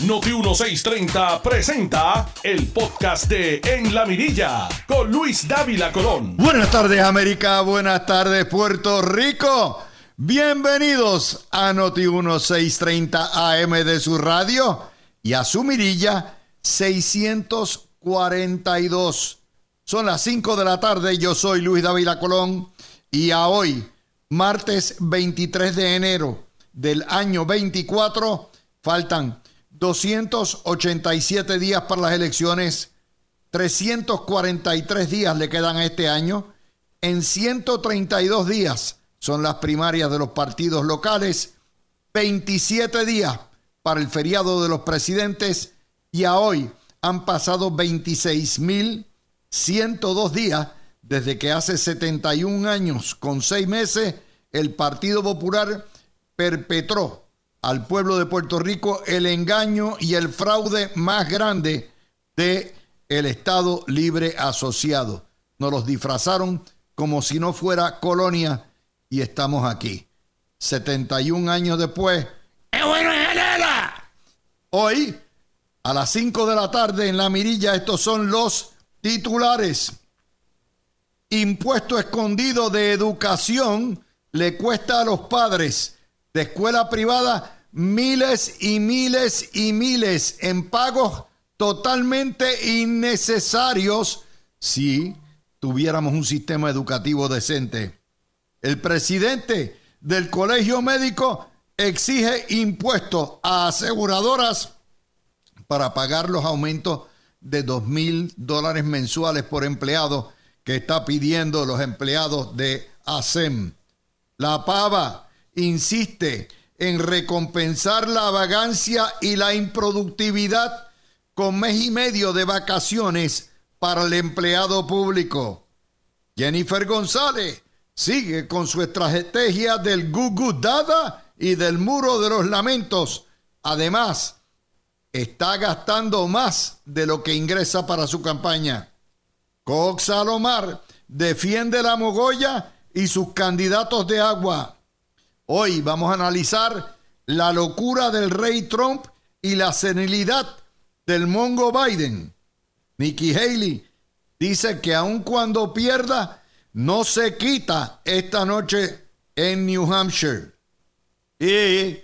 Noti 1630 presenta el podcast de En la Mirilla con Luis Dávila Colón. Buenas tardes América, buenas tardes Puerto Rico. Bienvenidos a Noti 1630 AM de su radio y a su mirilla 642. Son las 5 de la tarde, yo soy Luis Dávila Colón y a hoy, martes 23 de enero del año 24, faltan 287 días para las elecciones, 343 días le quedan a este año, en 132 días son las primarias de los partidos locales, 27 días para el feriado de los presidentes y a hoy han pasado 26.102 días desde que hace 71 años con seis meses el Partido Popular perpetró al pueblo de Puerto Rico el engaño y el fraude más grande de el Estado Libre Asociado. Nos los disfrazaron como si no fuera colonia y estamos aquí. 71 años después. bueno, Hoy, a las 5 de la tarde en la mirilla, estos son los titulares. Impuesto escondido de educación le cuesta a los padres de escuela privada miles y miles y miles en pagos totalmente innecesarios si tuviéramos un sistema educativo decente. El presidente del colegio médico exige impuestos a aseguradoras para pagar los aumentos de dos mil dólares mensuales por empleado que está pidiendo los empleados de ASEM. La pava insiste en recompensar la vagancia y la improductividad con mes y medio de vacaciones para el empleado público. Jennifer González sigue con su estrategia del Gugu Dada y del muro de los lamentos. Además, está gastando más de lo que ingresa para su campaña. Cox Salomar defiende la mogolla y sus candidatos de agua. Hoy vamos a analizar la locura del rey Trump y la senilidad del mongo Biden. Nikki Haley dice que aun cuando pierda, no se quita esta noche en New Hampshire. Y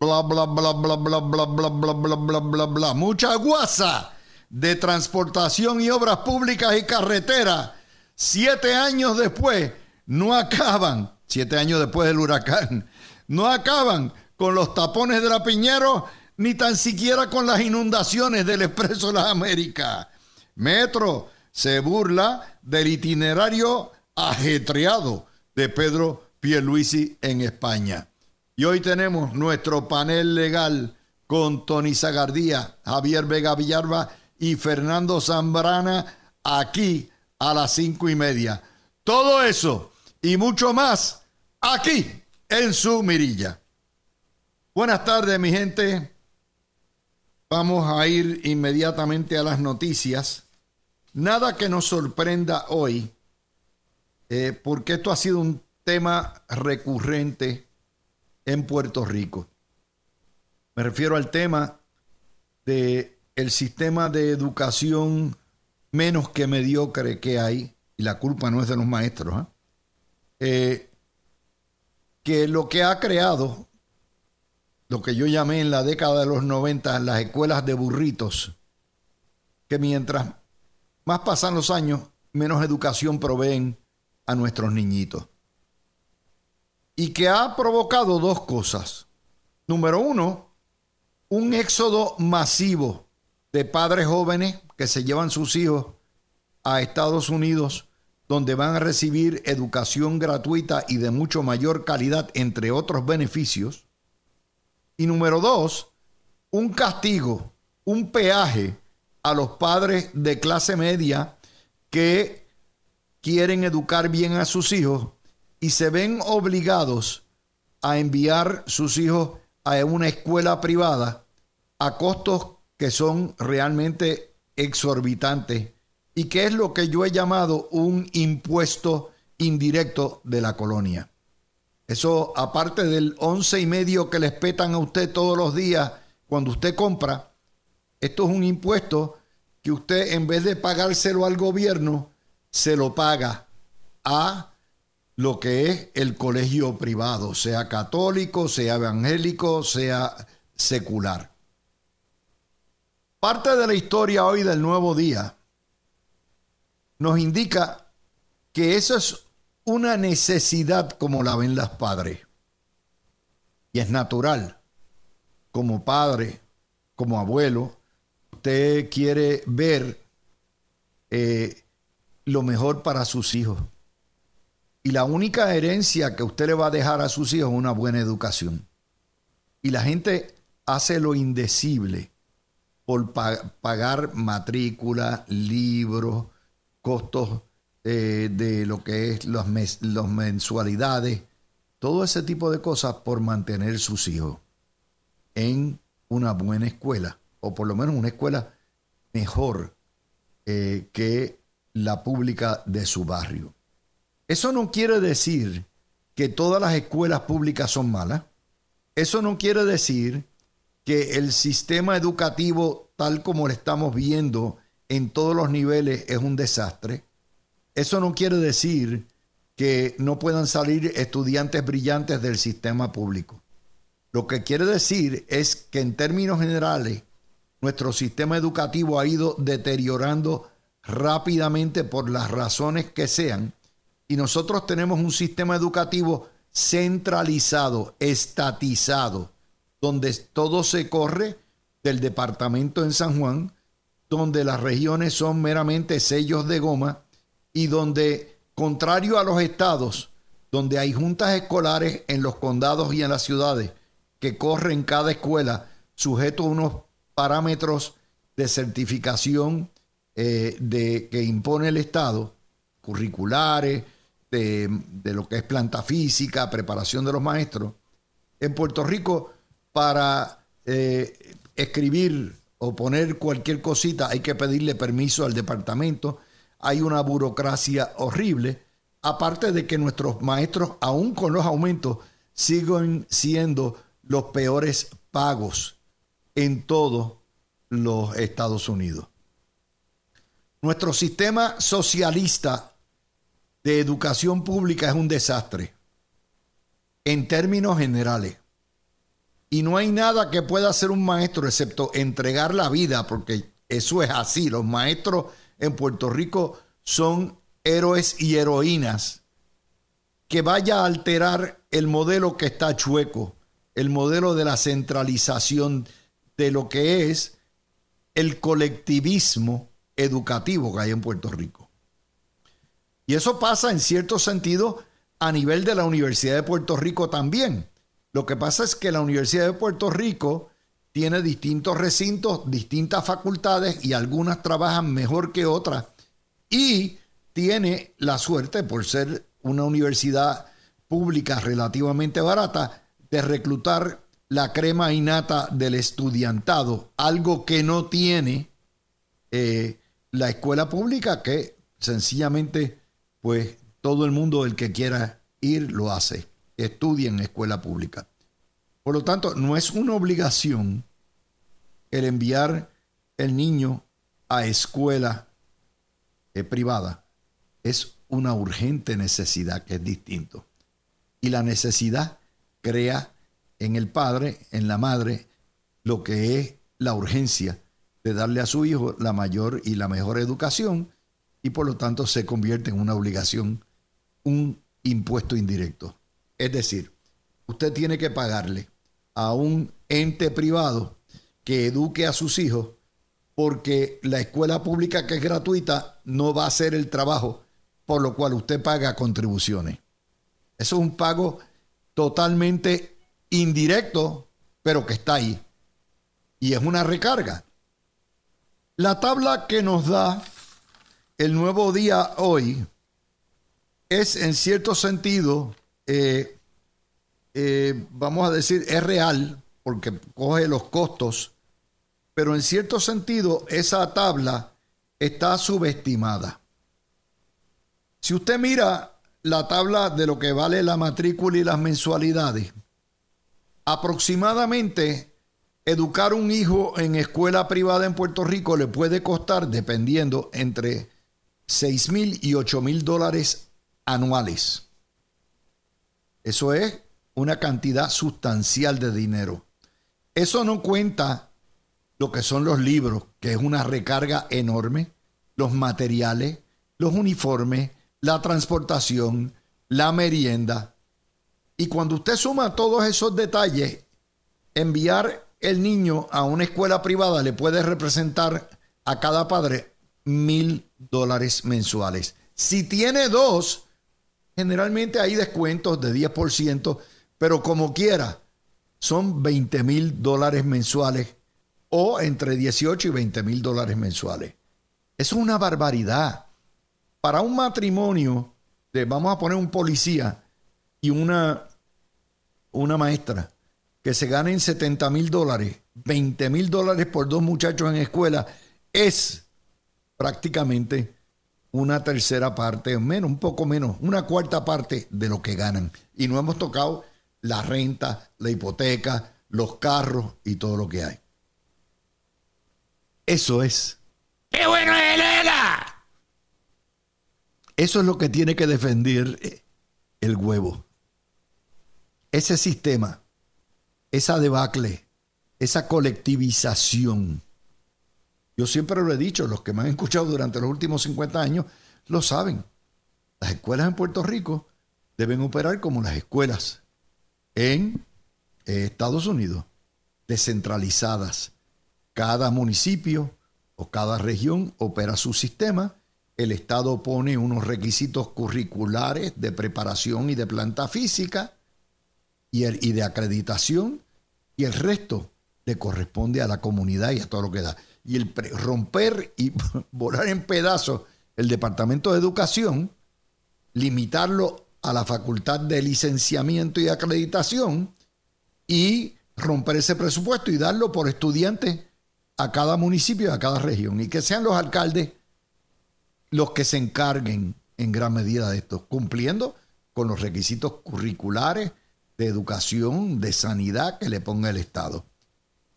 bla bla bla bla bla bla bla bla bla bla bla bla mucha guasa de transportación y obras públicas y carreteras. Siete años después no acaban siete años después del huracán, no acaban con los tapones de la Piñero ni tan siquiera con las inundaciones del Expreso de las Américas. Metro se burla del itinerario ajetreado de Pedro Pierluisi en España. Y hoy tenemos nuestro panel legal con Tony Zagardía, Javier Vega Villarba y Fernando Zambrana aquí a las cinco y media. Todo eso y mucho más aquí en su mirilla. Buenas tardes, mi gente. Vamos a ir inmediatamente a las noticias. Nada que nos sorprenda hoy, eh, porque esto ha sido un tema recurrente en Puerto Rico. Me refiero al tema de el sistema de educación menos que mediocre que hay, y la culpa no es de los maestros, ¿eh? eh que lo que ha creado, lo que yo llamé en la década de los 90 las escuelas de burritos, que mientras más pasan los años, menos educación proveen a nuestros niñitos. Y que ha provocado dos cosas. Número uno, un éxodo masivo de padres jóvenes que se llevan sus hijos a Estados Unidos donde van a recibir educación gratuita y de mucho mayor calidad, entre otros beneficios. Y número dos, un castigo, un peaje a los padres de clase media que quieren educar bien a sus hijos y se ven obligados a enviar sus hijos a una escuela privada a costos que son realmente exorbitantes y que es lo que yo he llamado un impuesto indirecto de la colonia. Eso, aparte del once y medio que les petan a usted todos los días cuando usted compra, esto es un impuesto que usted en vez de pagárselo al gobierno, se lo paga a lo que es el colegio privado, sea católico, sea evangélico, sea secular. Parte de la historia hoy del nuevo día nos indica que eso es una necesidad como la ven las padres. Y es natural. Como padre, como abuelo, usted quiere ver eh, lo mejor para sus hijos. Y la única herencia que usted le va a dejar a sus hijos es una buena educación. Y la gente hace lo indecible por pagar matrícula, libros, costos eh, de lo que es las mensualidades, todo ese tipo de cosas por mantener sus hijos en una buena escuela, o por lo menos una escuela mejor eh, que la pública de su barrio. Eso no quiere decir que todas las escuelas públicas son malas. Eso no quiere decir que el sistema educativo tal como lo estamos viendo en todos los niveles es un desastre. Eso no quiere decir que no puedan salir estudiantes brillantes del sistema público. Lo que quiere decir es que en términos generales nuestro sistema educativo ha ido deteriorando rápidamente por las razones que sean y nosotros tenemos un sistema educativo centralizado, estatizado, donde todo se corre del departamento en San Juan, donde las regiones son meramente sellos de goma y donde, contrario a los estados, donde hay juntas escolares en los condados y en las ciudades que corren cada escuela sujeto a unos parámetros de certificación eh, de, que impone el Estado, curriculares, de, lo que es planta física, preparación de los maestros. En Puerto Rico, para eh, escribir o poner cualquier cosita hay que pedirle permiso al departamento. Hay una burocracia horrible. Aparte de que nuestros maestros, aún con los aumentos, siguen siendo los peores pagos en todos los Estados Unidos. Nuestro sistema socialista de educación pública es un desastre en términos generales. Y no hay nada que pueda hacer un maestro excepto entregar la vida, porque eso es así. Los maestros en Puerto Rico son héroes y heroínas que vaya a alterar el modelo que está chueco, el modelo de la centralización de lo que es el colectivismo educativo que hay en Puerto Rico. Y eso pasa en cierto sentido a nivel de la Universidad de Puerto Rico también. Lo que pasa es que la Universidad de Puerto Rico tiene distintos recintos, distintas facultades y algunas trabajan mejor que otras. Y tiene la suerte, por ser una universidad pública relativamente barata, de reclutar la crema innata del estudiantado, algo que no tiene eh, la escuela pública que sencillamente pues todo el mundo el que quiera ir lo hace, estudia en escuela pública. Por lo tanto, no es una obligación el enviar el niño a escuela eh, privada. Es una urgente necesidad que es distinto. Y la necesidad crea en el padre, en la madre, lo que es la urgencia de darle a su hijo la mayor y la mejor educación y por lo tanto se convierte en una obligación, un impuesto indirecto. Es decir, usted tiene que pagarle a un ente privado que eduque a sus hijos porque la escuela pública que es gratuita no va a hacer el trabajo por lo cual usted paga contribuciones. Eso es un pago totalmente indirecto, pero que está ahí. Y es una recarga. La tabla que nos da el nuevo día hoy es en cierto sentido, eh, eh, vamos a decir, es real porque coge los costos, pero en cierto sentido esa tabla está subestimada. Si usted mira la tabla de lo que vale la matrícula y las mensualidades, aproximadamente educar un hijo en escuela privada en Puerto Rico le puede costar, dependiendo, entre 6 mil y 8 mil dólares anuales. Eso es una cantidad sustancial de dinero. Eso no cuenta lo que son los libros, que es una recarga enorme, los materiales, los uniformes, la transportación, la merienda. Y cuando usted suma todos esos detalles, enviar el niño a una escuela privada le puede representar a cada padre mil dólares mensuales. Si tiene dos, generalmente hay descuentos de 10%, pero como quiera, son 20 mil dólares mensuales o entre 18 y 20 mil dólares mensuales. Es una barbaridad. Para un matrimonio, de, vamos a poner un policía y una, una maestra, que se ganen 70 mil dólares, 20 mil dólares por dos muchachos en escuela, es prácticamente una tercera parte, menos, un poco menos, una cuarta parte de lo que ganan. Y no hemos tocado la renta, la hipoteca, los carros y todo lo que hay. Eso es. ¡Qué bueno es Elena! Eso es lo que tiene que defender el huevo. Ese sistema, esa debacle, esa colectivización. Yo siempre lo he dicho, los que me han escuchado durante los últimos 50 años lo saben. Las escuelas en Puerto Rico deben operar como las escuelas en eh, Estados Unidos, descentralizadas. Cada municipio o cada región opera su sistema. El Estado pone unos requisitos curriculares de preparación y de planta física y, y de acreditación y el resto le corresponde a la comunidad y a todo lo que da. Y el romper y volar en pedazos el Departamento de Educación, limitarlo a la facultad de licenciamiento y acreditación y romper ese presupuesto y darlo por estudiante a cada municipio y a cada región y que sean los alcaldes los que se encarguen en gran medida de esto, cumpliendo con los requisitos curriculares de educación, de sanidad que le ponga el Estado.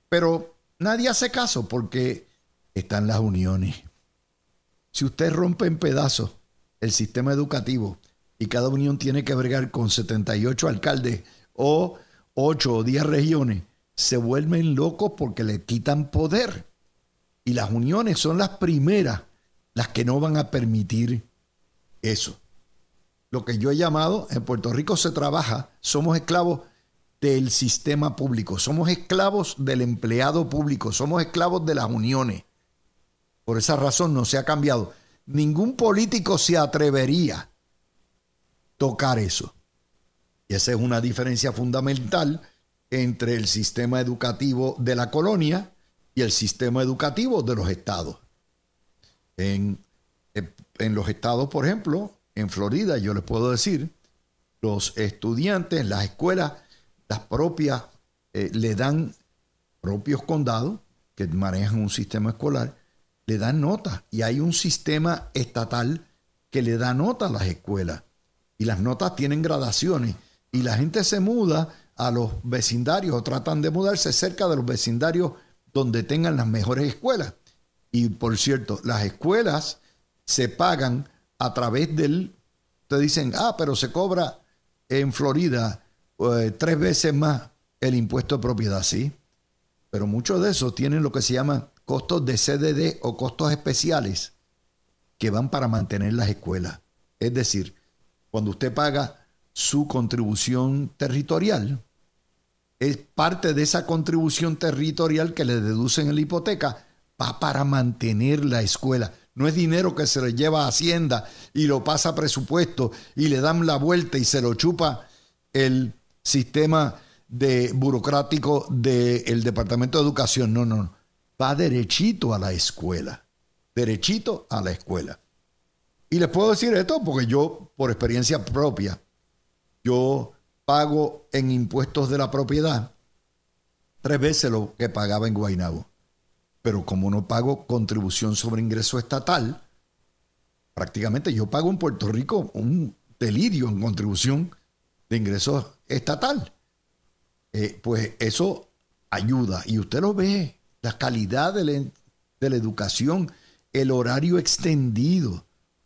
Pero nadie hace caso porque están las uniones. Si usted rompe en pedazos el sistema educativo y cada unión tiene que bregar con 78 alcaldes o 8 o 10 regiones, se vuelven locos porque le quitan poder. Y las uniones son las primeras las que no van a permitir eso. Lo que yo he llamado, en Puerto Rico se trabaja, somos esclavos del sistema público, somos esclavos del empleado público, somos esclavos de las uniones. Por esa razón no se ha cambiado. Ningún político se atrevería tocar eso. Y esa es una diferencia fundamental entre el sistema educativo de la colonia y el sistema educativo de los estados. En, en los estados, por ejemplo, en Florida, yo les puedo decir, los estudiantes, las escuelas, las propias, eh, le dan propios condados que manejan un sistema escolar, le dan notas y hay un sistema estatal que le da nota a las escuelas. Y las notas tienen gradaciones. Y la gente se muda a los vecindarios o tratan de mudarse cerca de los vecindarios donde tengan las mejores escuelas. Y por cierto, las escuelas se pagan a través del, te dicen, ah, pero se cobra en Florida eh, tres veces más el impuesto de propiedad, sí. Pero muchos de esos tienen lo que se llama costos de CDD o costos especiales que van para mantener las escuelas. Es decir, cuando usted paga su contribución territorial, es parte de esa contribución territorial que le deducen en la hipoteca, va para mantener la escuela. No es dinero que se le lleva a Hacienda y lo pasa a presupuesto y le dan la vuelta y se lo chupa el sistema de burocrático del Departamento de Educación. No, no, no. Va derechito a la escuela. Derechito a la escuela. Y les puedo decir esto porque yo, por experiencia propia, yo pago en impuestos de la propiedad tres veces lo que pagaba en Guaynabo. Pero como no pago contribución sobre ingreso estatal, prácticamente yo pago en Puerto Rico un delirio en contribución de ingreso estatal. Eh, pues eso ayuda. Y usted lo ve, la calidad de la, educación, el horario extendido,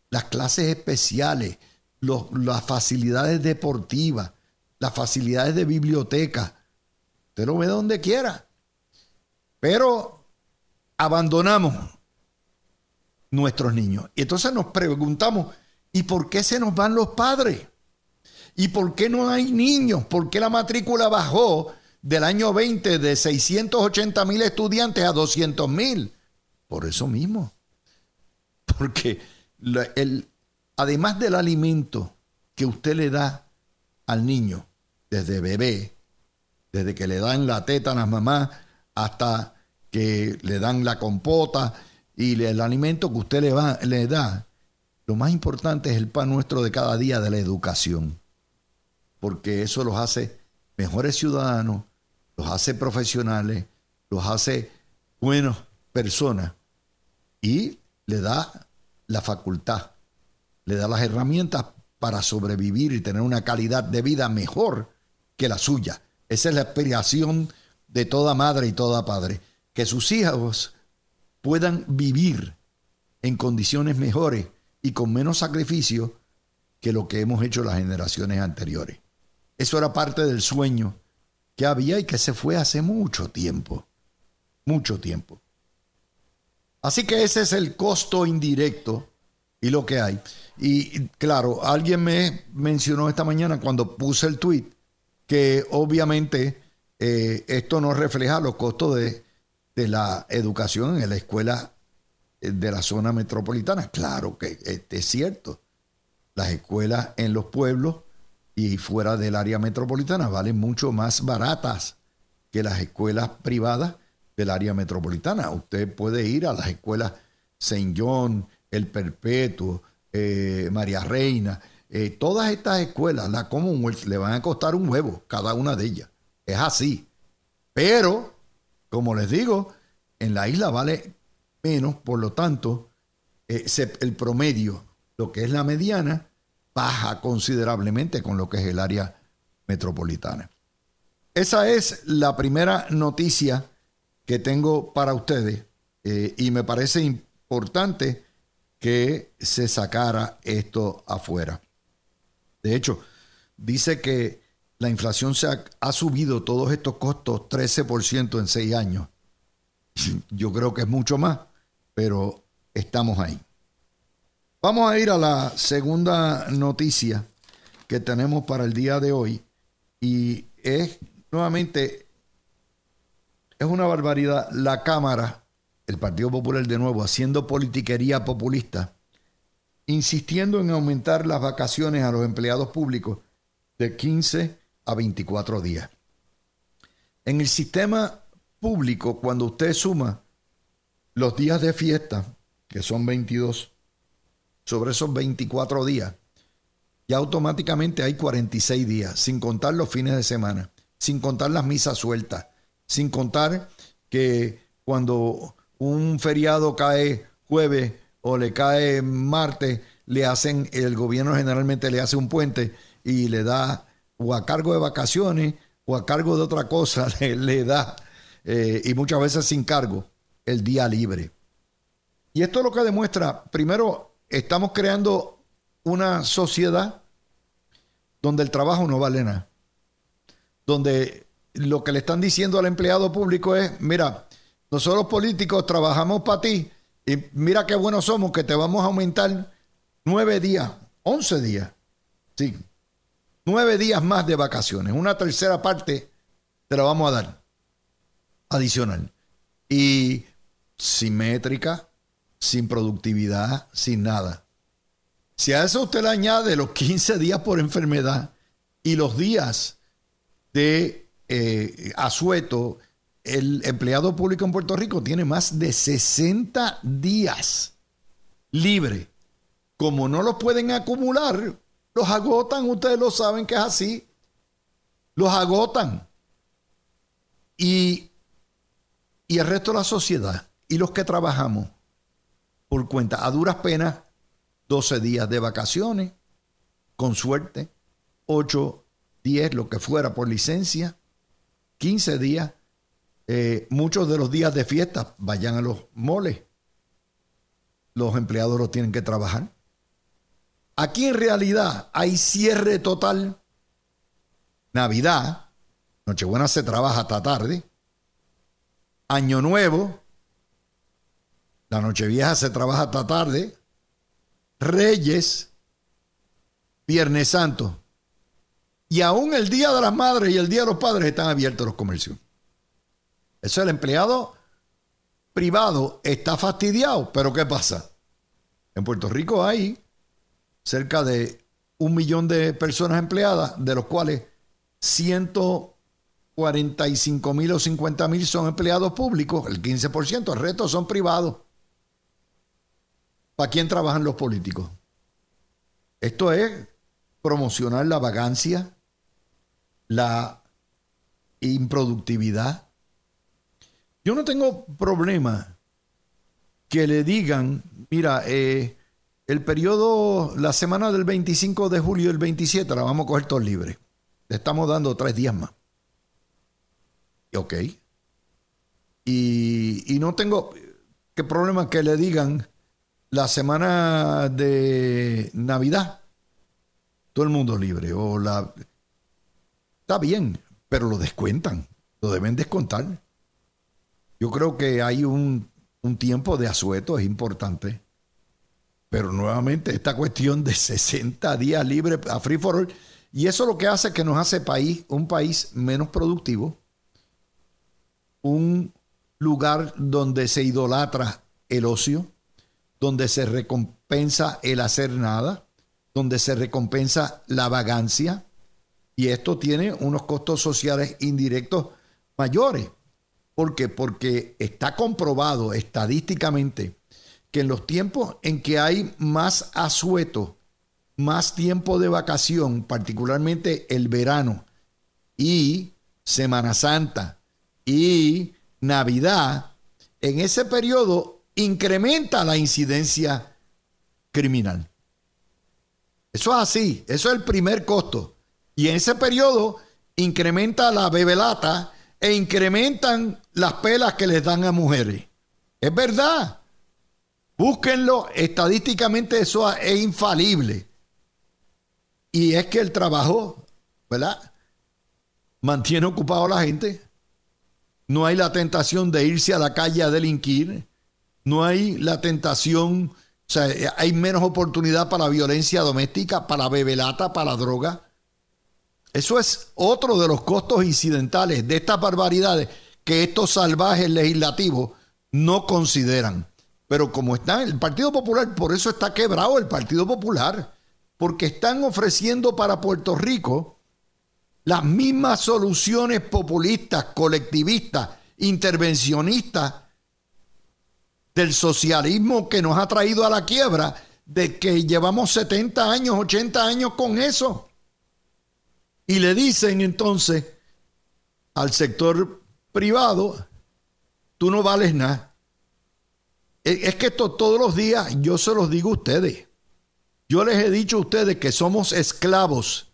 las clases especiales, las facilidades deportivas, las facilidades de biblioteca. Usted lo ve donde quiera. Pero abandonamos nuestros niños. Y entonces nos preguntamos, ¿y por qué se nos van los padres? ¿Y por qué no hay niños? ¿Por qué la matrícula bajó del año 20 de 680 mil estudiantes a 200 mil? Por eso mismo. Porque el, además del alimento que usted le da al niño desde bebé, desde que le dan la teta a las mamás hasta que le dan la compota y el alimento que usted le, va, le da, lo más importante es el pan nuestro de cada día de la educación, porque eso los hace mejores ciudadanos, los hace profesionales, los hace buenas personas y le da la facultad, le da las herramientas para sobrevivir y tener una calidad de vida mejor que la suya. Esa es la aspiración de toda madre y toda padre, que sus hijos puedan vivir en condiciones mejores y con menos sacrificio que lo que hemos hecho las generaciones anteriores. Eso era parte del sueño que había y que se fue hace mucho tiempo, mucho tiempo. Así que ese es el costo indirecto y lo que hay. Y claro, alguien me mencionó esta mañana cuando puse el tweet que obviamente eh, esto no refleja los costos de, de la educación en la escuela eh, de la zona metropolitana. Claro que es cierto. Las escuelas en los pueblos y fuera del área metropolitana valen mucho más baratas que las escuelas privadas del área metropolitana. Usted puede ir a las escuelas Saint John, El Perpetuo, eh, María Reina, eh, todas estas escuelas, la Commonwealth, le van a costar un huevo, cada una de ellas. Es así. Pero, como les digo, en la isla vale menos, por lo tanto, eh, el promedio, lo que es la mediana, baja considerablemente con lo que es el área metropolitana. Esa es la primera noticia que tengo para ustedes eh, y me parece importante que se sacara esto afuera. De hecho, dice que la inflación se ha, ha subido todos estos costos 13% en seis años. Yo creo que es mucho más, pero estamos ahí. Vamos a ir a la segunda noticia que tenemos para el día de hoy y es nuevamente, es una barbaridad, la Cámara, el Partido Popular de nuevo, haciendo politiquería populista, insistiendo en aumentar las vacaciones a los empleados públicos de 15 a 24 días. En el sistema público, cuando usted suma los días de fiesta, que son 22, sobre esos 24 días, ya automáticamente hay 46 días, sin contar los fines de semana, sin contar las misas sueltas, sin contar que cuando un feriado cae jueves o le cae martes, le hacen, el gobierno generalmente le hace un puente y le da o a cargo de vacaciones o a cargo de otra cosa, le, da, eh, y muchas veces sin cargo, el día libre. Y esto es lo que demuestra, primero, estamos creando una sociedad donde el trabajo no vale nada. Donde lo que le están diciendo al empleado público es, mira, nosotros políticos trabajamos para ti y mira qué buenos somos que te vamos a aumentar nueve días, once días, sí, nueve días más de vacaciones. Una tercera parte te la vamos a dar adicional. Y simétrica, sin productividad, sin nada. Si a eso usted le añade los 15 días por enfermedad y los días de eh, asueto, el empleado público en Puerto Rico tiene más de 60 días libre. Como no los pueden acumular, los agotan, ustedes lo saben que es así. Los agotan. Y, y el resto de la sociedad y los que trabajamos por cuenta, a duras penas, 12 días de vacaciones, con suerte, 8, 10, lo que fuera por licencia, 15 días eh, muchos de los días de fiesta vayan a los moles. Los empleados los tienen que trabajar. Aquí en realidad hay cierre total. Navidad, Nochebuena se trabaja hasta tarde. Año Nuevo, la Nochevieja se trabaja hasta tarde. Reyes, Viernes Santo. Y aún el Día de las Madres y el Día de los Padres están abiertos los comercios. Eso el empleado privado está fastidiado. Pero ¿qué pasa? En Puerto Rico hay cerca de un millón de personas empleadas, de los cuales 145 mil o 50 mil son empleados públicos, el 15%, el resto son privados. ¿Para quién trabajan los políticos? Esto es promocionar la vagancia, la improductividad. Yo no tengo problema que le digan, mira, eh, el periodo, la semana del 25 de julio y el 27 la vamos a coger todos libres. Le estamos dando tres días más. Ok. Y, y no tengo qué problema que le digan la semana de Navidad, todo el mundo libre. O la. Está bien, pero lo descuentan. Lo deben descontar. Yo creo que hay un, un tiempo de asueto, es importante pero nuevamente, esta cuestión de 60 días libres a free for all, y eso lo que hace que nos hace país, un país menos productivo, un lugar donde se idolatra el ocio, donde se recompensa el hacer nada, donde se recompensa la vagancia, y esto tiene unos costos sociales indirectos mayores. ¿Por qué? Porque está comprobado estadísticamente que en los tiempos en que hay más asueto, más tiempo de vacación, particularmente el verano y Semana Santa y Navidad, en ese periodo incrementa la incidencia criminal. Eso es así, eso es el primer costo. Y en ese periodo incrementa la bebelata e incrementan las pelas que les dan a mujeres. Es verdad. Búsquenlo, estadísticamente eso es infalible. Y es que el trabajo, ¿verdad? Mantiene ocupado a la gente. No hay la tentación de irse a la calle a delinquir. No hay la tentación, o sea, hay menos oportunidad para violencia doméstica, para la bebelata, para droga. Eso es otro de los costos incidentales de estas barbaridades que estos salvajes legislativos no consideran. Pero como está el Partido Popular, por eso está quebrado el Partido Popular, porque están ofreciendo para Puerto Rico las mismas soluciones populistas, colectivistas, intervencionistas del socialismo que nos ha traído a la quiebra, de que llevamos 70 años, 80 años con eso. Y le dicen entonces al sector privado, tú no vales nada es que esto todos los días yo se los digo a ustedes. Yo les he dicho a ustedes que somos esclavos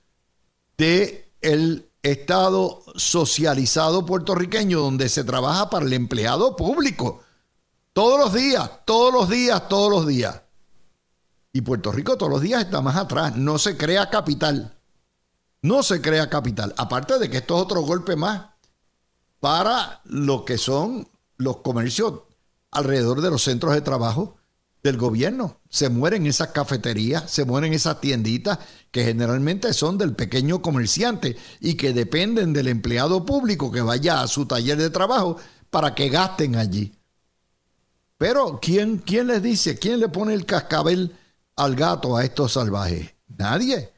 de el Estado socializado puertorriqueño donde se trabaja para el empleado público. Todos los días, todos los días, todos los días. Y Puerto Rico todos los días está más atrás. No se crea capital. No se crea capital. Aparte de que esto es otro golpe más para lo que son los comercios alrededor de los centros de trabajo del gobierno. Se mueren esas cafeterías, se mueren esas tienditas que generalmente son del pequeño comerciante y que dependen del empleado público que vaya a su taller de trabajo para que gasten allí. Pero ¿quién, quién les dice? ¿Quién le pone el cascabel al gato a estos salvajes? Nadie.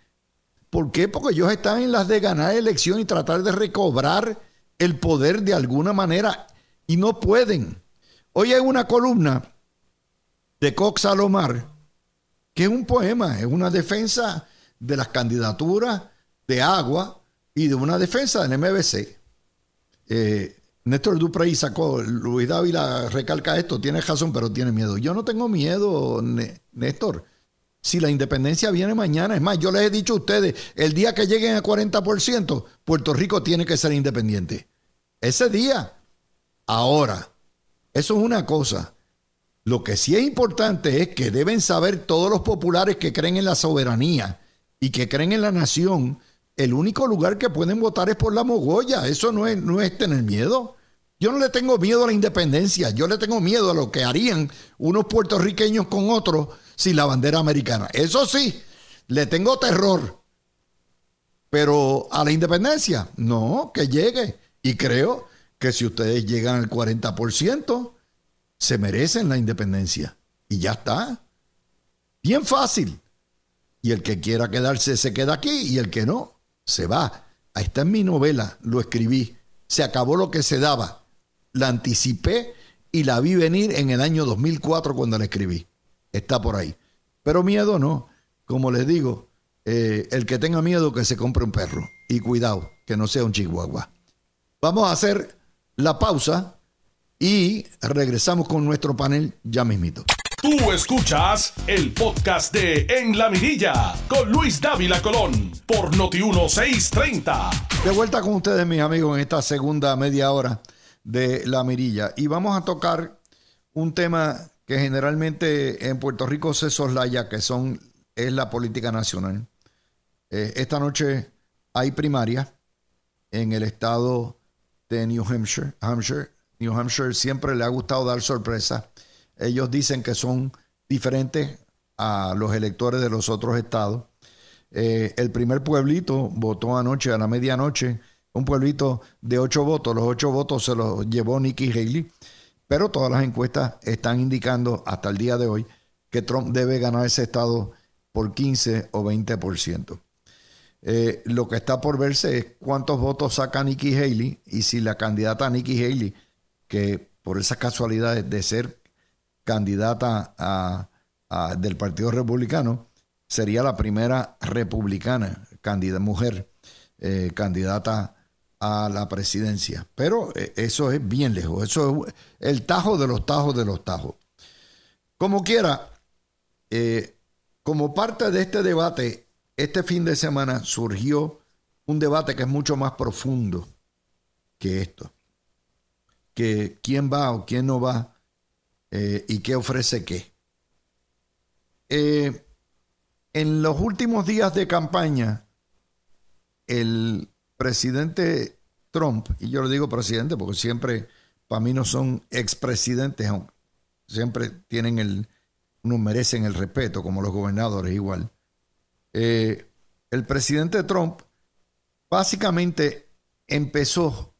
¿Por qué? Porque ellos están en las de ganar elección y tratar de recobrar el poder de alguna manera y no pueden. Hoy hay una columna de Cox Salomar, que es un poema, es una defensa de las candidaturas de agua y de una defensa del MBC. Eh, Néstor Duprey sacó, Luis Dávila recalca esto, tiene razón, pero tiene miedo. Yo no tengo miedo, Néstor. Si la independencia viene mañana, es más, yo les he dicho a ustedes, el día que lleguen a 40%, Puerto Rico tiene que ser independiente. Ese día Ahora, eso es una cosa. Lo que sí es importante es que deben saber todos los populares que creen en la soberanía y que creen en la nación, el único lugar que pueden votar es por la mogolla. Eso no es, no es tener miedo. Yo no le tengo miedo a la independencia, yo le tengo miedo a lo que harían unos puertorriqueños con otros sin la bandera americana. Eso sí, le tengo terror. Pero a la independencia, no, que llegue. Y creo que si ustedes llegan al 40%, se merecen la independencia. Y ya está. Bien fácil. Y el que quiera quedarse se queda aquí y el que no, se va. Ahí está en mi novela, lo escribí. Se acabó lo que se daba. La anticipé y la vi venir en el año 2004 cuando la escribí. Está por ahí. Pero miedo no. Como les digo, eh, el que tenga miedo que se compre un perro. Y cuidado, que no sea un chihuahua. Vamos a hacer la pausa y regresamos con nuestro panel ya mismito. Tú escuchas el podcast de En la Mirilla con Luis Dávila Colón por Noti1630. De vuelta con ustedes, mis amigos, en esta segunda media hora de La Mirilla. Y vamos a tocar un tema que generalmente en Puerto Rico se soslaya, que son, es la política nacional. Eh, esta noche hay primaria en el estado de New Hampshire. Hampshire. New Hampshire siempre le ha gustado dar sorpresas. Ellos dicen que son diferentes a los electores de los otros estados. Eh, el primer pueblito votó anoche a la medianoche, un pueblito de ocho votos. Los ocho votos se los llevó Nikki Haley, pero todas las encuestas están indicando hasta el día de hoy que Trump debe ganar ese estado por 15 o 20%. Eh, lo que está por verse es cuántos votos saca Nikki Haley y si la candidata Nikki Haley, que por esas casualidades de ser candidata del Partido Republicano, sería la primera republicana, candidata, mujer, eh, candidata a la presidencia. Pero eh, eso es bien lejos, eso es el tajo de los tajos de los tajos. Como quiera, como parte de este debate, este fin de semana surgió un debate que es mucho más profundo que esto. Que quién va o quién no va eh, y qué ofrece qué. Eh, en los últimos días de campaña, el presidente Trump, y yo le digo presidente porque siempre para mí no son expresidentes, siempre tienen el, no merecen el respeto como los gobernadores igual. Eh, el presidente Trump básicamente empezó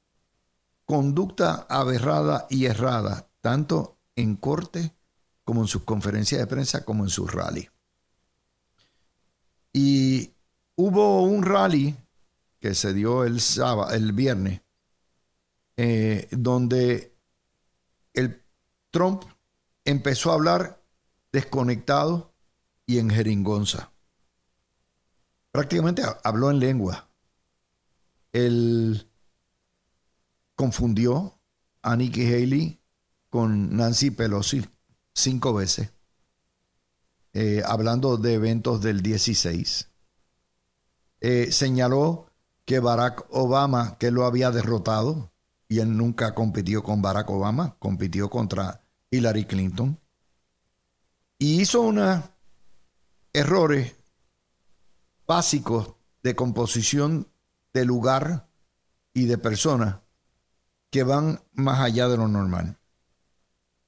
conducta aberrada y errada, tanto en corte como en sus conferencias de prensa, como en sus rally. Y hubo un rally que se dio el sábado, el viernes, eh, donde el Trump empezó a hablar desconectado y en jeringonza prácticamente habló en lengua. Él confundió a Nikki Haley con Nancy Pelosi cinco veces, eh, hablando de eventos del 16. Eh, señaló que Barack Obama, que lo había derrotado, y él nunca compitió con Barack Obama, compitió contra Hillary Clinton, y hizo unos errores básicos de composición de lugar y de persona que van más allá de lo normal.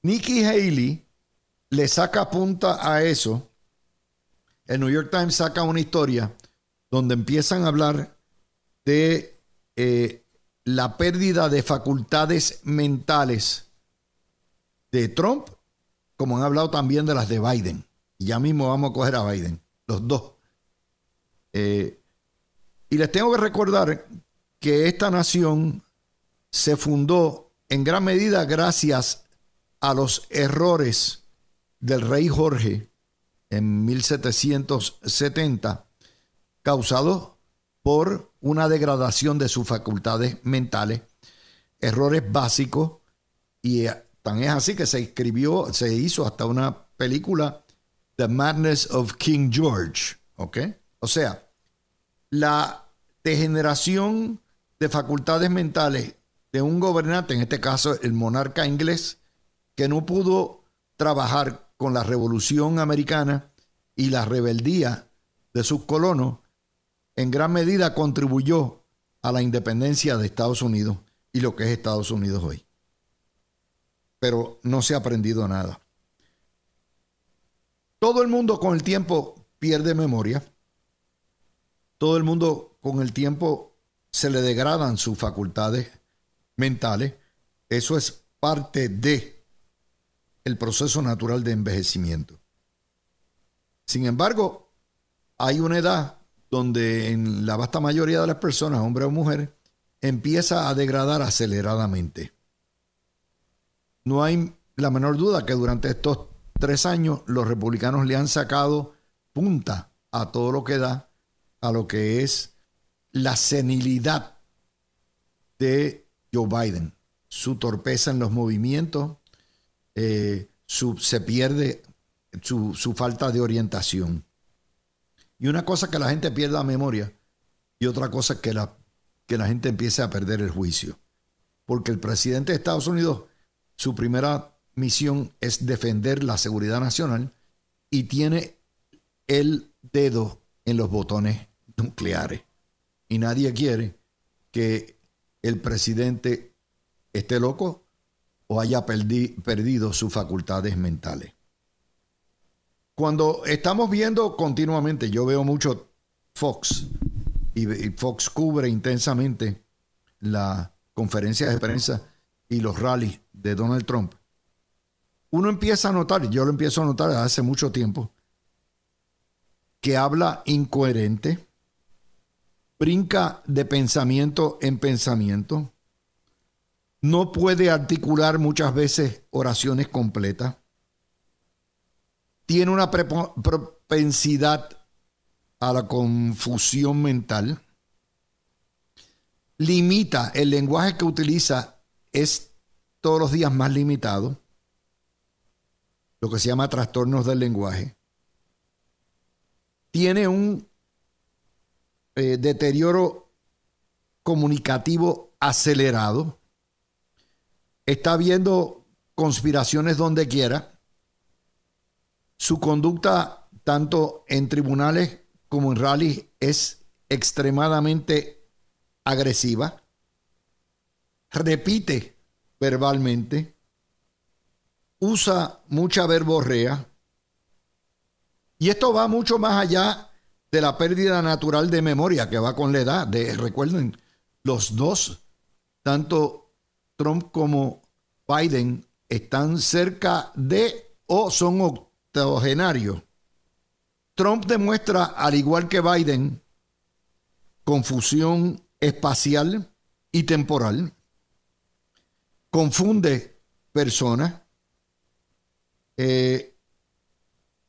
Nikki Haley le saca punta a eso. El New York Times saca una historia donde empiezan a hablar de eh, la pérdida de facultades mentales de Trump, como han hablado también de las de Biden. ya mismo vamos a coger a Biden, los dos. Eh, y les tengo que recordar que esta nación se fundó en gran medida gracias a los errores del rey Jorge en 1770, causados por una degradación de sus facultades mentales, errores básicos, y eh, tan es así que se escribió, se hizo hasta una película, The Madness of King George, ¿ok? O sea, la degeneración de facultades mentales de un gobernante, en este caso el monarca inglés, que no pudo trabajar con la revolución americana y la rebeldía de sus colonos, en gran medida contribuyó a la independencia de Estados Unidos y lo que es Estados Unidos hoy. Pero no se ha aprendido nada. Todo el mundo con el tiempo pierde memoria. Todo el mundo con el tiempo se le degradan sus facultades mentales. Eso es parte de el proceso natural de envejecimiento. Sin embargo, hay una edad donde en la vasta mayoría de las personas, hombre o mujer, empieza a degradar aceleradamente. No hay la menor duda que durante estos tres años los republicanos le han sacado punta a todo lo que da, a lo que es la senilidad de Joe Biden, su torpeza en los movimientos, eh, su, se pierde su, su falta de orientación. Y una cosa que la gente pierda memoria y otra cosa que la, que la gente empiece a perder el juicio. Porque el presidente de Estados Unidos, su primera misión es defender la seguridad nacional y tiene el dedo en los botones nucleares. Y nadie quiere que el presidente esté loco o haya perdido sus facultades mentales. Cuando estamos viendo continuamente, yo veo mucho Fox y, Fox cubre intensamente la conferencia de prensa y los rallies de Donald Trump. Uno empieza a notar, yo lo empiezo a notar hace mucho tiempo, que habla incoherente, brinca de pensamiento en pensamiento, no puede articular muchas veces oraciones completas, tiene una propensidad a la confusión mental, limita, el lenguaje que utiliza es todos los días más limitado, lo que se llama trastornos del lenguaje, tiene un eh, deterioro comunicativo acelerado, está viendo conspiraciones donde quiera, su conducta, tanto en tribunales como en rallies, es extremadamente agresiva. Repite verbalmente. Usa mucha verborrea. Y esto va mucho más allá de la pérdida natural de memoria que va con la edad. De, recuerden, los dos, tanto Trump como Biden, están cerca de o son Trump demuestra, al igual que Biden, confusión espacial y temporal, confunde personas eh,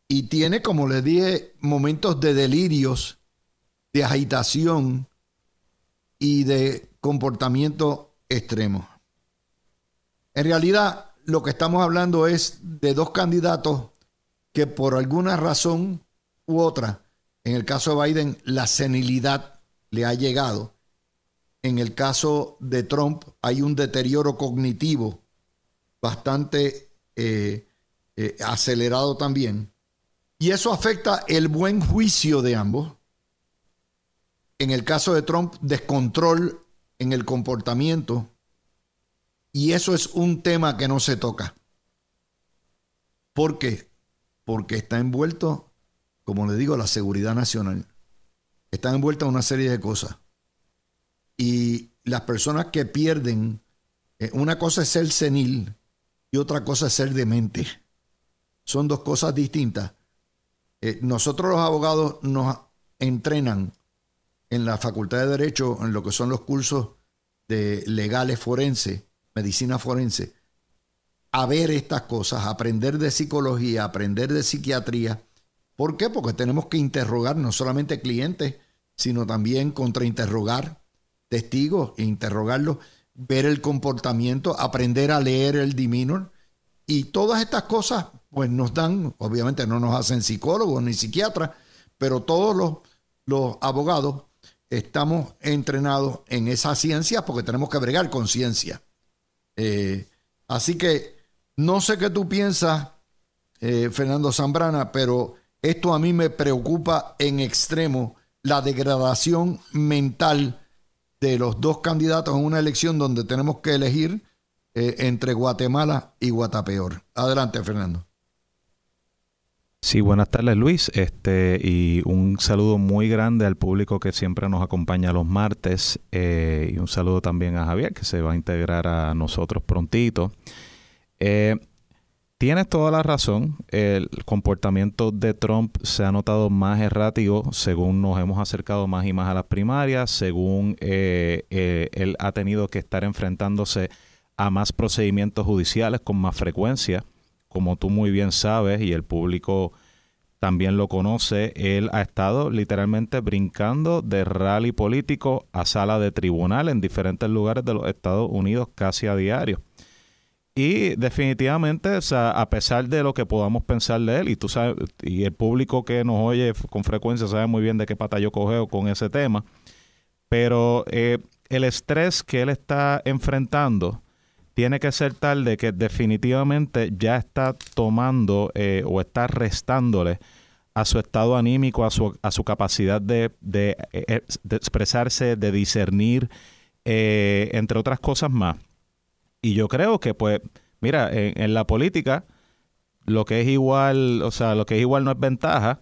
y tiene, como les dije, momentos de delirios, de agitación y de comportamiento extremo. En realidad, lo que estamos hablando es de dos candidatos que por alguna razón u otra, en el caso de Biden, la senilidad le ha llegado. En el caso de Trump hay un deterioro cognitivo bastante eh, eh, acelerado también. Y eso afecta el buen juicio de ambos. En el caso de Trump, descontrol en el comportamiento. Y eso es un tema que no se toca. Porque porque está envuelto, como le digo, la seguridad nacional. Está envuelta en una serie de cosas. Y las personas que pierden, eh, una cosa es ser senil y otra cosa es ser demente. Son dos cosas distintas. Eh, nosotros los abogados nos entrenan en la Facultad de Derecho, en lo que son los cursos de legales forense, medicina forense, a ver estas cosas, aprender de psicología, aprender de psiquiatría. ¿Por qué? Porque tenemos que interrogar no solamente clientes, sino también contrainterrogar testigos e interrogarlos, ver el comportamiento, aprender a leer el diminor. Y todas estas cosas, pues nos dan, obviamente no nos hacen psicólogos ni psiquiatras, pero todos los, los abogados estamos entrenados en esa ciencia porque tenemos que bregar con ciencia. Eh, así que no sé qué tú piensas, eh, Fernando Zambrana, pero esto a mí me preocupa en extremo la degradación mental de los dos candidatos en una elección donde tenemos que elegir eh, entre Guatemala y Guatapeor. Adelante, Fernando. Sí, buenas tardes Luis, este y un saludo muy grande al público que siempre nos acompaña los martes eh, y un saludo también a Javier que se va a integrar a nosotros prontito. Eh, tienes toda la razón, el comportamiento de Trump se ha notado más errático según nos hemos acercado más y más a las primarias, según eh, él ha tenido que estar enfrentándose a más procedimientos judiciales con más frecuencia como tú muy bien sabes y el público también lo conoce, él ha estado literalmente brincando de rally político a sala de tribunal en diferentes lugares de los Estados Unidos casi a diario. Y definitivamente, o sea, a pesar de lo que podamos pensar de él, y tú sabes, y el público que nos oye con frecuencia sabe muy bien de qué pata yo cogeo con ese tema, pero eh, el estrés que él está enfrentando, tiene que ser tal de que definitivamente ya está tomando eh, o está restándole a su estado anímico, a su, a su capacidad de, de, eh, expresarse, de discernir, entre otras cosas más. Y yo creo que, pues, mira, en, en, la política, lo que es igual, o sea, lo que es igual no es ventaja.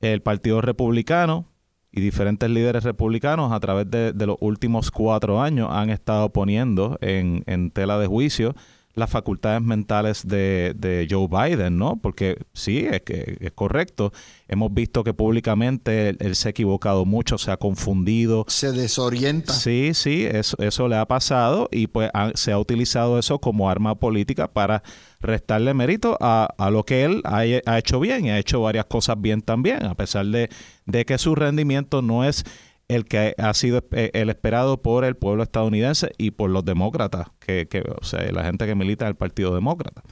El Partido Republicano y diferentes líderes republicanos a través de, los últimos cuatro años han estado poniendo en, en tela de juicio las facultades mentales de, de, Joe Biden, ¿no? Porque sí, es que es correcto. Hemos visto que públicamente él, se ha equivocado mucho, se ha confundido. Se desorienta. Sí, sí, eso, eso le ha pasado y pues se ha utilizado eso como arma política para restarle mérito a, a lo que él ha, ha, hecho bien y ha hecho varias cosas bien también, a pesar de, de que su rendimiento no es el que ha sido eh, el esperado por el pueblo estadounidense y por los demócratas, que, que o sea, la gente que milita en el Partido Demócrata.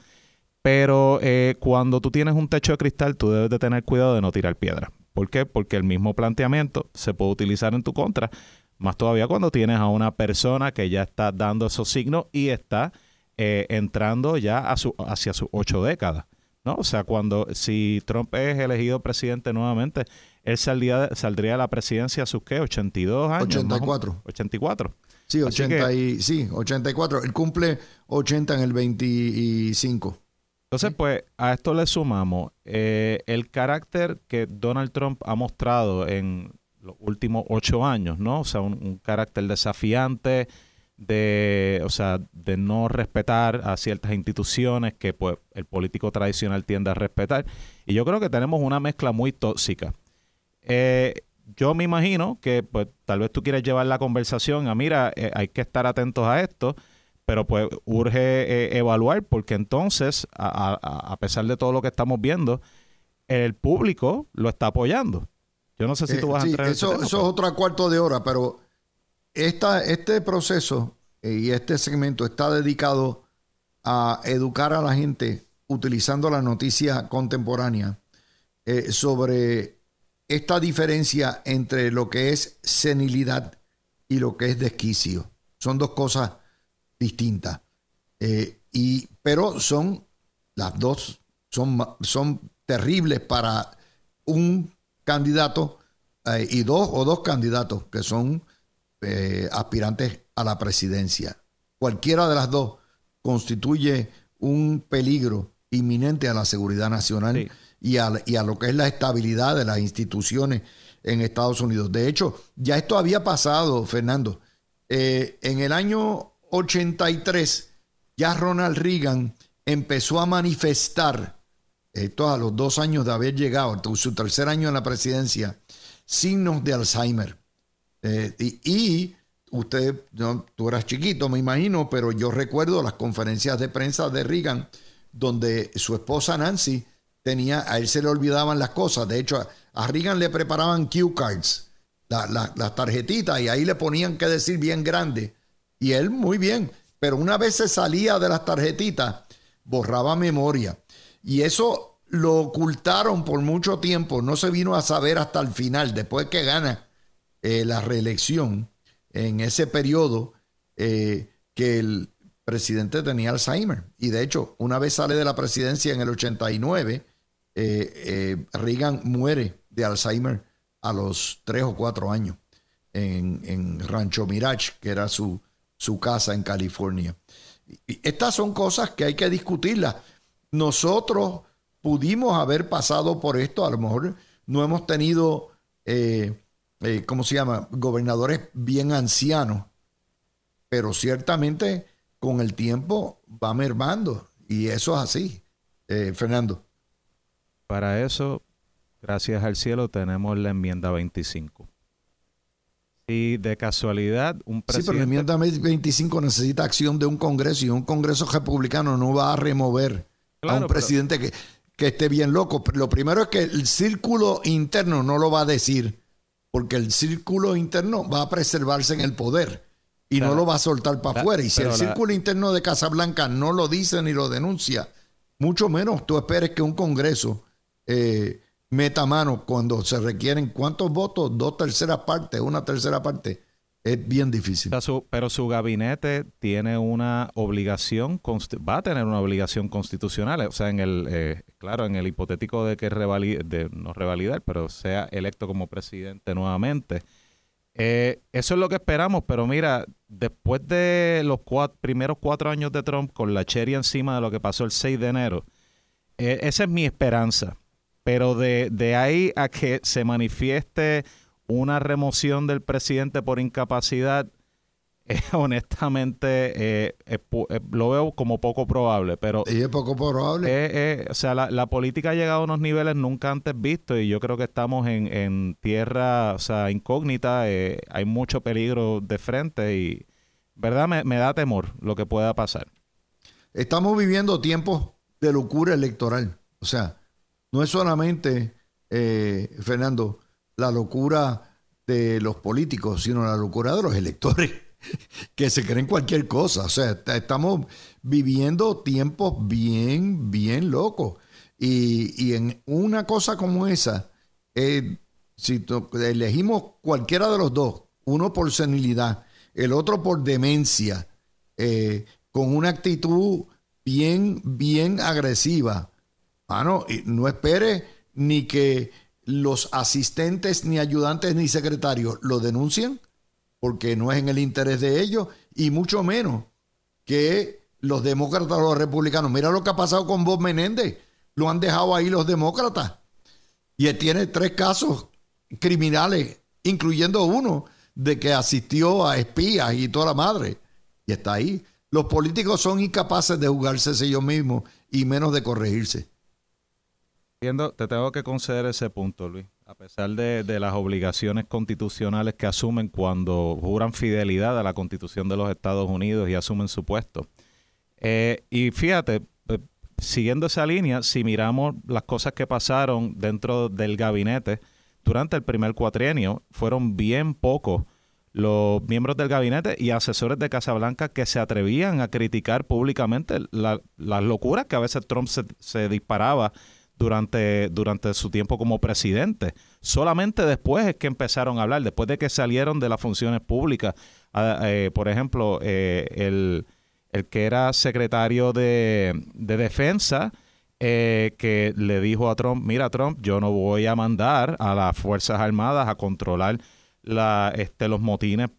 Pero eh, cuando tú tienes un techo de cristal, tú debes de tener cuidado de no tirar piedra. ¿Por qué? Porque el mismo planteamiento se puede utilizar en tu contra, más todavía cuando tienes a una persona que ya está dando esos signos y está eh, entrando ya a su, hacia sus ocho décadas. ¿no? O sea, cuando si Trump es elegido presidente nuevamente, él saldría, saldría de la presidencia a sus qué, 82 años. 84. 84. Sí, 80 y, sí, 84. Él cumple 80 en el 25. Entonces, pues a esto le sumamos eh, el carácter que Donald Trump ha mostrado en los últimos ocho años, ¿no? O sea, un, carácter desafiante, de, o sea, de no respetar a ciertas instituciones que pues el político tradicional tiende a respetar. Y yo creo que tenemos una mezcla muy tóxica eh, yo me imagino que pues tal vez tú quieres llevar la conversación a, mira, eh, hay que estar atentos a esto, pero pues urge eh, evaluar porque entonces, a, pesar de todo lo que estamos viendo, el público lo está apoyando. Yo no sé si tú vas a entrar en eso, eso es otro cuarto de hora, pero esta, este proceso y este segmento está dedicado a educar a la gente utilizando la noticia contemporánea sobre esta diferencia entre lo que es senilidad y lo que es desquicio. Son dos cosas distintas. Eh, y, pero son las dos, son, son terribles para un candidato eh, y dos o dos candidatos que son eh, aspirantes a la presidencia. Cualquiera de las dos constituye un peligro inminente a la seguridad nacional y a, lo que es la estabilidad de las instituciones en Estados Unidos. De hecho, ya esto había pasado, Fernando. Eh, en el año 83, ya Ronald Reagan empezó a manifestar, esto a los dos años de haber llegado, su tercer año en la presidencia, signos de Alzheimer. Eh, y, usted, tú eras chiquito, me imagino, pero yo recuerdo las conferencias de prensa de Reagan, donde su esposa Nancy tenía, a él se le olvidaban las cosas. De hecho, a, Reagan le preparaban cue cards, las tarjetitas, y ahí le ponían que decir bien grande. Y él muy bien, pero una vez se salía de las tarjetitas, borraba memoria. Y eso lo ocultaron por mucho tiempo, no se vino a saber hasta el final, después que gana eh, la reelección en ese periodo eh, que el presidente tenía Alzheimer. Y de hecho, una vez sale de la presidencia en el 89, Reagan muere de Alzheimer a los tres o cuatro años en, Rancho Mirage, que era su, su casa en California. Estas son cosas que hay que discutirlas. Nosotros pudimos haber pasado por esto, a lo mejor no hemos tenido, eh, eh, ¿cómo se llama?, gobernadores bien ancianos, pero ciertamente con el tiempo va mermando y eso es así, eh, Fernando. Para eso, gracias al cielo, tenemos la enmienda 25. Y de casualidad, un presidente... Sí, pero la enmienda 25 necesita acción de un Congreso y un Congreso republicano no va a remover a un presidente que, que esté bien loco. Lo primero es que el círculo interno no lo va a decir, porque el círculo interno va a preservarse en el poder y no lo va a soltar para afuera. Y si el círculo interno de Casablanca no lo dice ni lo denuncia, mucho menos tú esperes que un Congreso... Eh, meta mano cuando se requieren cuántos votos, dos terceras partes, una tercera parte, es bien difícil. pero su gabinete tiene una obligación, va a tener una obligación constitucional, o sea, en el, eh, claro, en el hipotético de que no revalidar, pero sea electo como presidente nuevamente. Eh, eso es lo que esperamos, pero mira, después de los primeros cuatro años de Trump, con la cherry encima de lo que pasó el 6 de enero, eh, esa es mi esperanza pero de, de ahí a que se manifieste una remoción del presidente por incapacidad, eh, honestamente eh, eh, lo veo como poco probable. Pero, y es poco probable. o sea, la, política ha llegado a unos niveles nunca antes vistos y yo creo que estamos en, en tierra o sea, incógnita. hay mucho peligro de frente y, ¿verdad? Me, me da temor lo que pueda pasar. Estamos viviendo tiempos de locura electoral. O sea, no es solamente, eh, Fernando, la locura de los políticos, sino la locura de los electores que se creen cualquier cosa. O sea, estamos viviendo tiempos bien, bien locos. Y, en una cosa como esa, eh, si elegimos cualquiera de los dos, uno por senilidad, el otro por demencia, eh, con una actitud bien, bien agresiva, Mano, no espere ni que los asistentes, ni ayudantes, ni secretarios lo denuncien, porque no es en el interés de ellos, y mucho menos que los demócratas o los republicanos. Mira lo que ha pasado con Bob Menéndez. Lo han dejado ahí los demócratas. Y él tiene tres casos criminales, incluyendo uno de que asistió a espías y toda la madre. Y está ahí. Los políticos son incapaces de jugarse ellos mismos y menos de corregirse te tengo que conceder ese punto, Luis. A pesar de, las obligaciones constitucionales que asumen cuando juran fidelidad a la Constitución de los Estados Unidos y asumen su puesto. Eh, y fíjate, eh, siguiendo esa línea, si miramos las cosas que pasaron dentro del gabinete durante el primer cuatrienio, fueron bien pocos los miembros del gabinete y asesores de Casablanca que se atrevían a criticar públicamente las locuras que a veces Trump se disparaba durante, durante su tiempo como presidente. Solamente después es que empezaron a hablar, después de que salieron de las funciones públicas. Ah, eh, por ejemplo, eh, el, que era secretario de, defensa, eh, que le dijo a Trump, mira Trump, yo no voy a mandar a las Fuerzas Armadas a controlar la, este, los motines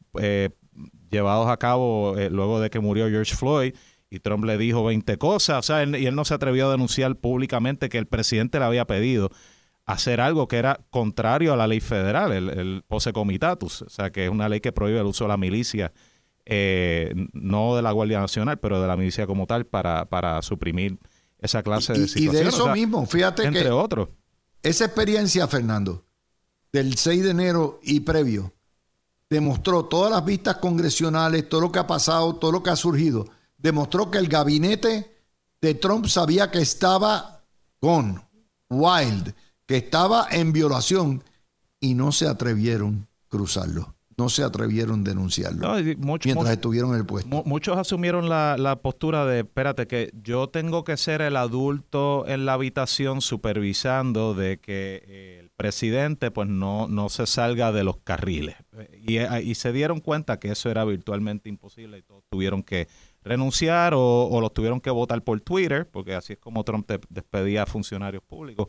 llevados a cabo luego de que murió George Floyd y Trump le dijo 20 cosas, o sea, y él no se atrevió a denunciar públicamente que el presidente le había pedido hacer algo que era contrario a la ley federal, el, el pose comitatus, o sea, que es una ley que prohíbe el uso de la milicia, eh, no de la Guardia Nacional, pero de la milicia como tal, para, para suprimir esa clase de situaciones. Y de eso mismo, fíjate entre que otros. esa experiencia, Fernando, del 6 de enero y previo, demostró todas las vistas congresionales, todo lo que ha pasado, todo lo que ha surgido, demostró que el gabinete de Trump sabía que estaba con Wild, que estaba en violación y no se atrevieron a cruzarlo. no se atrevieron a denunciarlo No, y mucho- mientras mucho- estuvieron en el puesto. Mu- Muchos asumieron la, la postura de, espérate, que yo tengo que ser el adulto en la habitación supervisando de que eh, el presidente pues no, no se salga de los carriles. Eh, Y, eh, y se dieron cuenta que eso era virtualmente imposible y todos tuvieron que renunciar o, o los tuvieron que votar por Twitter, porque así es como Trump de- despedía a funcionarios públicos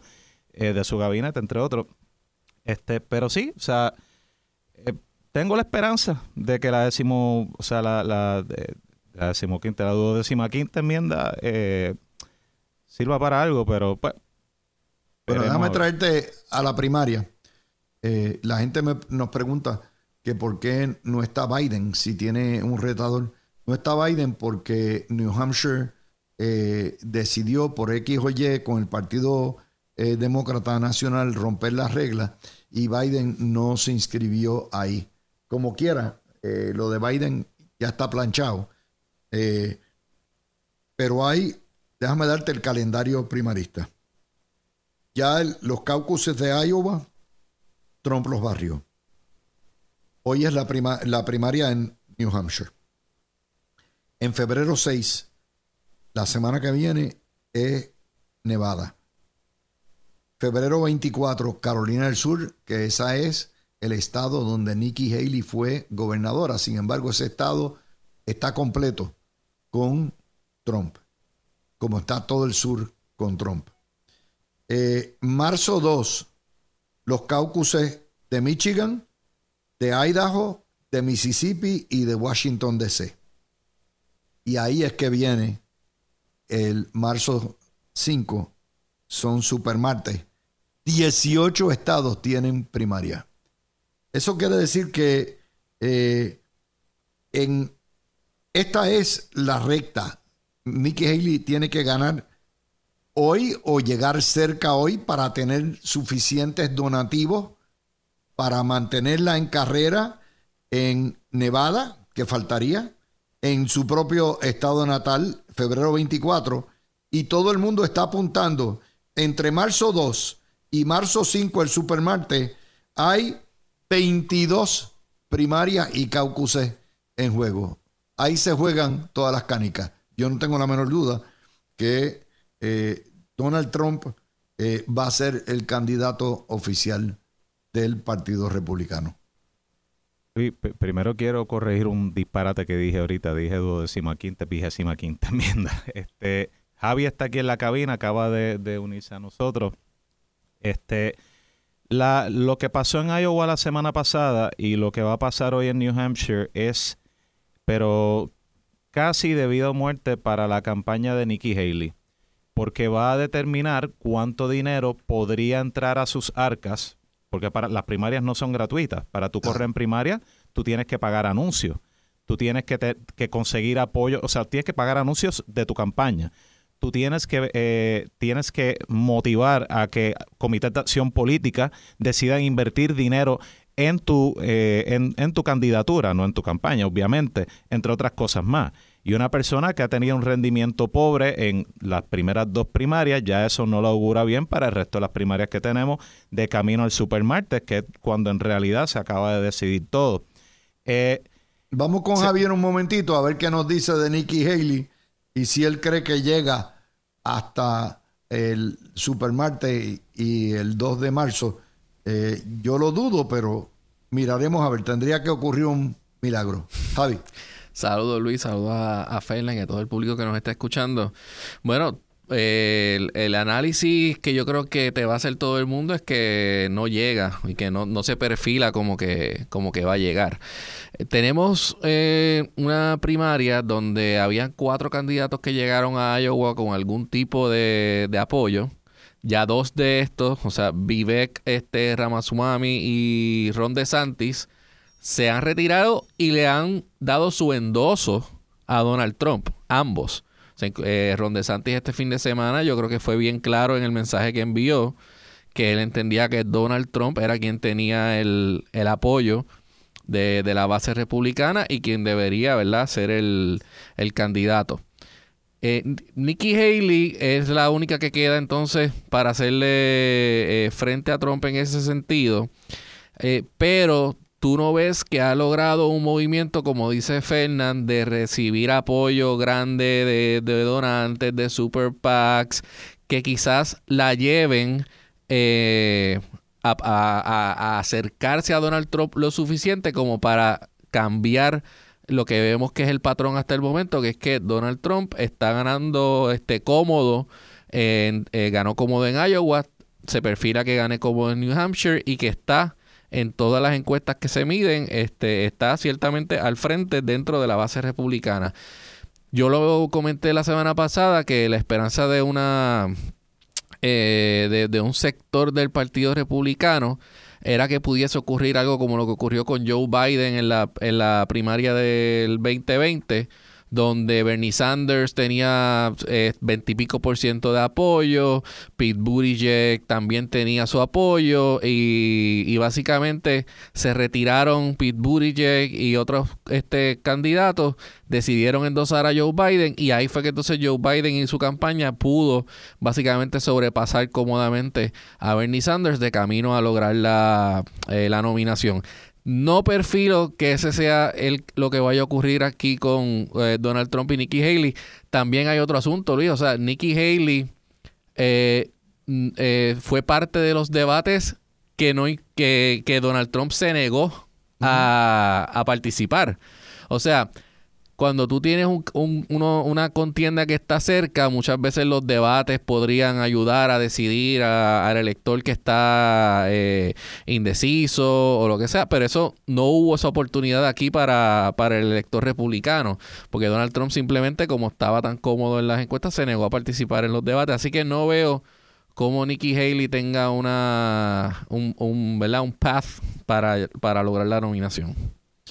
eh, de su gabinete, entre otros. Este, pero sí, o sea, eh, tengo la esperanza de que la décimo, o sea, la, la, de- la decimoquinta, la duodécima quinta enmienda eh, sirva para algo, pero pues. Veremos déjame a traerte a la primaria. Eh, la gente me- nos pregunta que por qué no está Biden si tiene un retador. No está Biden porque New Hampshire eh, decidió por X o Y con el Partido eh, Demócrata Nacional romper las reglas y Biden no se inscribió ahí. Como quiera, eh, lo de Biden ya está planchado. Pero hay, déjame darte el calendario primarista. Ya los caucuses de Iowa, Trump los barrió. Hoy es la, prima- la primaria en New Hampshire. En febrero 6, la semana que viene, es Nevada. Febrero 24, Carolina del Sur, que esa es el estado donde Nikki Haley fue gobernadora. Sin embargo, ese estado está completo con Trump, como está todo el sur con Trump. Eh, marzo 2, los caucuses de Michigan, de Idaho, de Mississippi y de Washington DC. Y ahí es que viene el marzo 5, son supermartes. 18 estados tienen primaria. Eso quiere decir que eh, en esta es la recta. Nikki Haley tiene que ganar hoy o llegar cerca hoy para tener suficientes donativos para mantenerla en carrera en Nevada, que faltaría, en su propio estado natal, febrero 24, y todo el mundo está apuntando entre marzo 2 y marzo 5, el supermartes, hay 22 primarias y caucuses en juego. Ahí se juegan todas las canicas. Yo no tengo la menor duda que eh, Donald Trump eh, va a ser el candidato oficial del Partido Republicano. Primero quiero corregir un disparate que dije ahorita. Dije duodécima quinta, vigésima quinta enmienda. Este, Javi está aquí en la cabina, acaba de, de unirse a nosotros. Este, la, lo que pasó en Iowa la semana pasada y lo que va a pasar hoy en New Hampshire es, pero casi debido a muerte para la campaña de Nikki Haley, porque va a determinar cuánto dinero podría entrar a sus arcas, porque para las primarias no son gratuitas. Para tú correr en primaria, tú tienes que pagar anuncios, tú tienes que, conseguir apoyo, o sea, tienes que pagar anuncios de tu campaña. Tú tienes que, eh, tienes que motivar a que comités de acción política decidan invertir dinero en tu, eh, en, en tu candidatura, no en tu campaña, obviamente, entre otras cosas más. Y una persona que ha tenido un rendimiento pobre en las primeras dos primarias, ya eso no lo augura bien para el resto de las primarias que tenemos de camino al supermartes, que es cuando en realidad se acaba de decidir todo. Eh, Vamos con Javier un momentito a ver qué nos dice de Nikki Haley y si él cree que llega hasta el supermartes y, y el 2 de marzo. Eh, yo lo dudo, pero miraremos a ver. Tendría que ocurrir un milagro. Javi. Saludos Luis, saludos a, a y a todo el público que nos está escuchando. Bueno, eh, el, el análisis que yo creo que te va a hacer todo el mundo es que no llega y que no, no se perfila como que, como que va a llegar. Eh, tenemos eh, una primaria donde habían cuatro candidatos que llegaron a Iowa con algún tipo de, de apoyo. Ya dos de estos, o sea, Vivek este, Ramaswamy y Ron DeSantis, se han retirado y le han dado su endoso a Donald Trump, ambos. Eh, Ron DeSantis este fin de semana yo creo que fue bien claro en el mensaje que envió que él entendía que Donald Trump era quien tenía el, el apoyo de, de la base republicana y quien debería, ¿verdad?, ser el, el candidato. Eh, Nikki Haley es la única que queda entonces para hacerle eh, frente a Trump en ese sentido. Eh, pero tú no ves que ha logrado un movimiento, como dice Fernand, de recibir apoyo grande de, donantes, de super PACs, que quizás la lleven eh, a, acercarse a Donald Trump lo suficiente como para cambiar lo que vemos que es el patrón hasta el momento, que es que Donald Trump está ganando este cómodo, eh, ganó cómodo en Iowa, se perfila que gane cómodo en New Hampshire y que está en todas las encuestas que se miden, este, está ciertamente al frente dentro de la base republicana. Yo lo comenté la semana pasada que la esperanza de una eh, de, un sector del Partido Republicano era que pudiese ocurrir algo como lo que ocurrió con Joe Biden en la, en la primaria del 2020 donde Bernie Sanders tenía eh, veintipico por ciento de apoyo, Pete Buttigieg también tenía su apoyo y, básicamente se retiraron Pete Buttigieg y otros este, candidatos decidieron endosar a Joe Biden y ahí fue que entonces Joe Biden y su campaña pudo básicamente sobrepasar cómodamente a Bernie Sanders de camino a lograr la, eh, la nominación. No perfilo que ese sea el, lo que vaya a ocurrir aquí con eh, Donald Trump y Nikki Haley. También hay otro asunto, Luis. O sea, Nikki Haley eh, eh, fue parte de los debates que, no, que, que Donald Trump se negó a, a participar. O sea, cuando tú tienes un, una contienda que está cerca, muchas veces los debates podrían ayudar a decidir al elector que está eh, indeciso o lo que sea, pero eso no hubo esa oportunidad aquí para, para el elector republicano, porque Donald Trump simplemente como estaba tan cómodo en las encuestas se negó a participar en los debates, así que no veo cómo Nikki Haley tenga una un, un, un path para, para lograr la nominación.